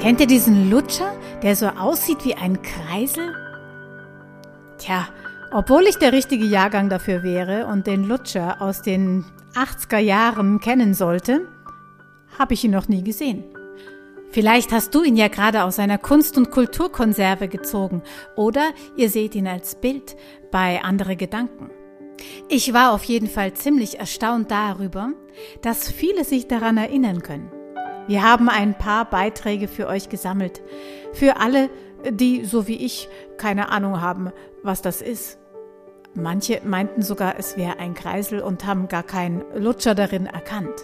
Kennt ihr diesen Lutscher, der so aussieht wie ein Kreisel? Tja, obwohl ich der richtige Jahrgang dafür wäre und den Lutscher aus den 80er Jahren kennen sollte, habe ich ihn noch nie gesehen. Vielleicht hast du ihn ja gerade aus einer Kunst- und Kulturkonserve gezogen oder ihr seht ihn als Bild bei andere Gedanken. Ich war auf jeden Fall ziemlich erstaunt darüber, dass viele sich daran erinnern können. Wir haben ein paar Beiträge für euch gesammelt. Für alle, die, so wie ich, keine Ahnung haben, was das ist. Manche meinten sogar, es wäre ein Kreisel und haben gar keinen Lutscher darin erkannt.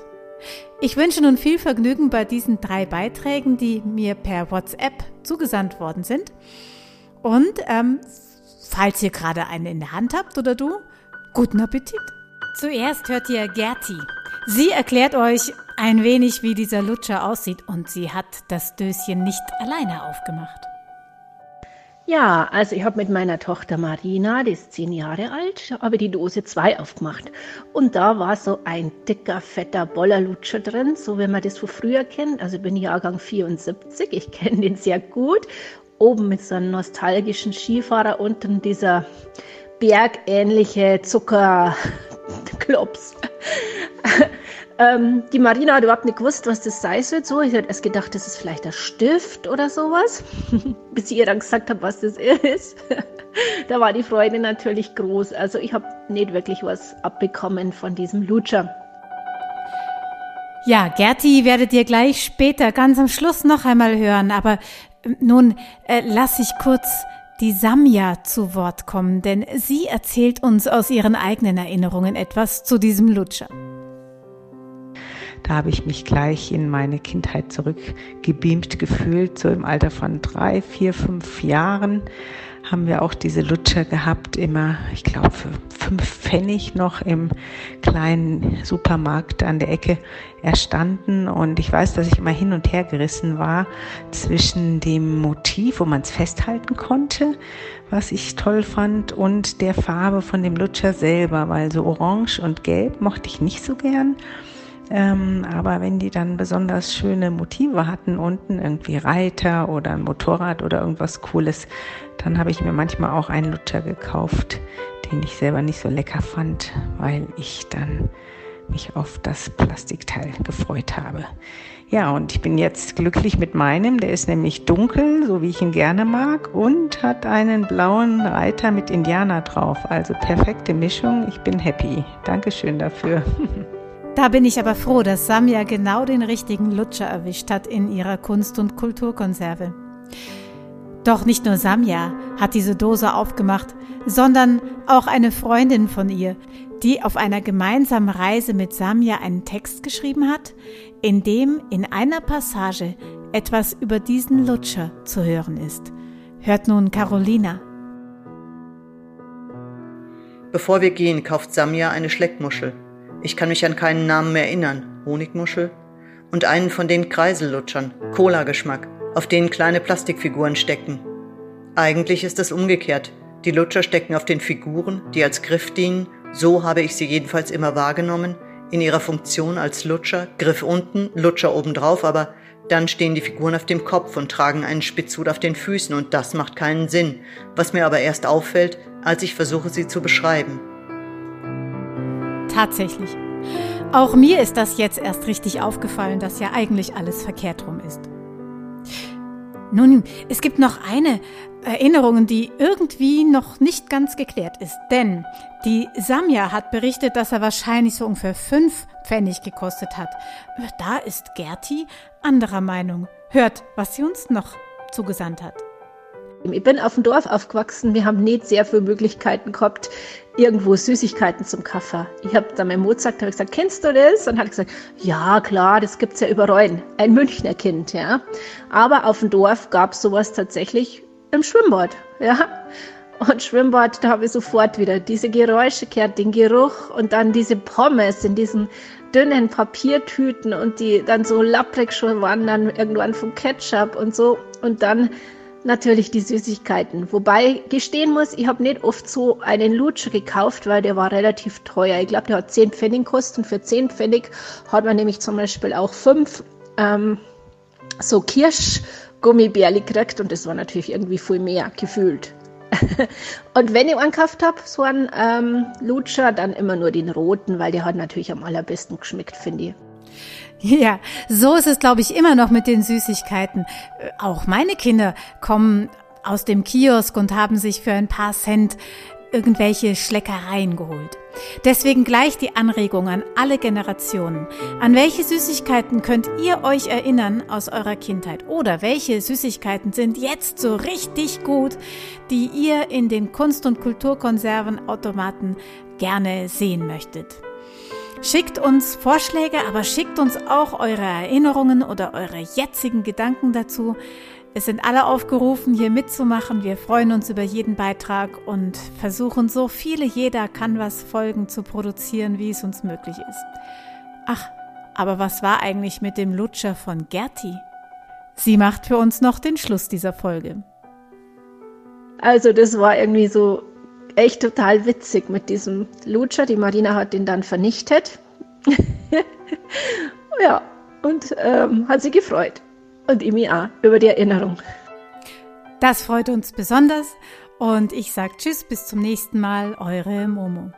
Ich wünsche nun viel Vergnügen bei diesen drei Beiträgen, die mir per WhatsApp zugesandt worden sind. Und ähm, falls ihr gerade einen in der Hand habt oder du, guten Appetit. Zuerst hört ihr Gerti. Sie erklärt euch ein wenig, wie dieser Lutscher aussieht und sie hat das Döschen nicht alleine aufgemacht. Ja, also ich habe mit meiner Tochter Marina, die ist zehn Jahre alt, habe die Dose 2 aufgemacht. Und da war so ein dicker, fetter Bollerlutscher drin, so wie man das von früher kennt. Also ich bin Jahrgang 74, ich kenne den sehr gut. Oben mit so einem nostalgischen Skifahrer, unten dieser bergähnliche Zuckerklops. Ähm, die Marina hat überhaupt nicht gewusst, was das sein soll. So, ich hätte erst gedacht, das ist vielleicht ein Stift oder sowas, bis ich ihr dann gesagt habe, was das ist. da war die Freude natürlich groß. Also ich habe nicht wirklich was abbekommen von diesem Lutscher. Ja, Gerti werdet ihr gleich später ganz am Schluss noch einmal hören. Aber äh, nun äh, lass ich kurz die Samja zu Wort kommen, denn sie erzählt uns aus ihren eigenen Erinnerungen etwas zu diesem Lutscher. Da habe ich mich gleich in meine Kindheit zurückgebeamt gefühlt. So im Alter von drei, vier, fünf Jahren haben wir auch diese Lutscher gehabt, immer, ich glaube, für fünf Pfennig noch im kleinen Supermarkt an der Ecke erstanden. Und ich weiß, dass ich immer hin und her gerissen war zwischen dem Motiv, wo man es festhalten konnte, was ich toll fand, und der Farbe von dem Lutscher selber, weil so orange und gelb mochte ich nicht so gern. Ähm, aber wenn die dann besonders schöne Motive hatten, unten irgendwie Reiter oder ein Motorrad oder irgendwas Cooles, dann habe ich mir manchmal auch einen Lutscher gekauft, den ich selber nicht so lecker fand, weil ich dann mich auf das Plastikteil gefreut habe. Ja, und ich bin jetzt glücklich mit meinem. Der ist nämlich dunkel, so wie ich ihn gerne mag, und hat einen blauen Reiter mit Indianer drauf. Also perfekte Mischung. Ich bin happy. Dankeschön dafür. Da bin ich aber froh, dass Samja genau den richtigen Lutscher erwischt hat in ihrer Kunst- und Kulturkonserve. Doch nicht nur Samja hat diese Dose aufgemacht, sondern auch eine Freundin von ihr, die auf einer gemeinsamen Reise mit Samja einen Text geschrieben hat, in dem in einer Passage etwas über diesen Lutscher zu hören ist. Hört nun Carolina. Bevor wir gehen, kauft Samja eine Schleckmuschel. Ich kann mich an keinen Namen mehr erinnern. Honigmuschel? Und einen von den Kreisellutschern, Cola-Geschmack, auf denen kleine Plastikfiguren stecken. Eigentlich ist es umgekehrt. Die Lutscher stecken auf den Figuren, die als Griff dienen, so habe ich sie jedenfalls immer wahrgenommen, in ihrer Funktion als Lutscher, Griff unten, Lutscher obendrauf, aber dann stehen die Figuren auf dem Kopf und tragen einen Spitzhut auf den Füßen und das macht keinen Sinn, was mir aber erst auffällt, als ich versuche sie zu beschreiben. Tatsächlich. Auch mir ist das jetzt erst richtig aufgefallen, dass ja eigentlich alles verkehrt rum ist. Nun, es gibt noch eine Erinnerung, die irgendwie noch nicht ganz geklärt ist. Denn die Samja hat berichtet, dass er wahrscheinlich so ungefähr fünf Pfennig gekostet hat. Da ist Gerti anderer Meinung. Hört, was sie uns noch zugesandt hat. Ich bin auf dem Dorf aufgewachsen. Wir haben nicht sehr viele Möglichkeiten gehabt, irgendwo Süßigkeiten zum Kaffee. Ich habe dann meinem Mozart hab gesagt, kennst du das? Und hat gesagt, ja klar, das gibt's ja überall. Ein Münchner Kind, ja. Aber auf dem Dorf gab's sowas tatsächlich im Schwimmbad, ja. Und Schwimmbad, da habe ich sofort wieder diese Geräusche gehört, den Geruch und dann diese Pommes in diesen dünnen Papiertüten und die dann so lapprig schon waren, dann irgendwann vom Ketchup und so. Und dann natürlich die Süßigkeiten. Wobei gestehen muss, ich habe nicht oft so einen Lutscher gekauft, weil der war relativ teuer. Ich glaube, der hat 10 Pfennig kosten. Für 10 Pfennig hat man nämlich zum Beispiel auch fünf ähm, so Kirsch Gummibärli gekriegt und das war natürlich irgendwie viel mehr gefühlt. und wenn ich einen gekauft habe, so einen ähm, Lutscher, dann immer nur den roten, weil der hat natürlich am allerbesten geschmeckt, finde ich. Ja, so ist es, glaube ich, immer noch mit den Süßigkeiten. Äh, auch meine Kinder kommen aus dem Kiosk und haben sich für ein paar Cent irgendwelche Schleckereien geholt. Deswegen gleich die Anregung an alle Generationen. An welche Süßigkeiten könnt ihr euch erinnern aus eurer Kindheit? Oder welche Süßigkeiten sind jetzt so richtig gut, die ihr in den Kunst- und Kulturkonservenautomaten gerne sehen möchtet? Schickt uns Vorschläge, aber schickt uns auch eure Erinnerungen oder eure jetzigen Gedanken dazu. Es sind alle aufgerufen, hier mitzumachen. Wir freuen uns über jeden Beitrag und versuchen so viele jeder kann was Folgen zu produzieren, wie es uns möglich ist. Ach, aber was war eigentlich mit dem Lutscher von Gerti? Sie macht für uns noch den Schluss dieser Folge. Also das war irgendwie so echt total witzig mit diesem Lutscher. Die Marina hat ihn dann vernichtet. ja, und ähm, hat sie gefreut und Imi auch über die Erinnerung. Das freut uns besonders und ich sage Tschüss, bis zum nächsten Mal, eure Momo.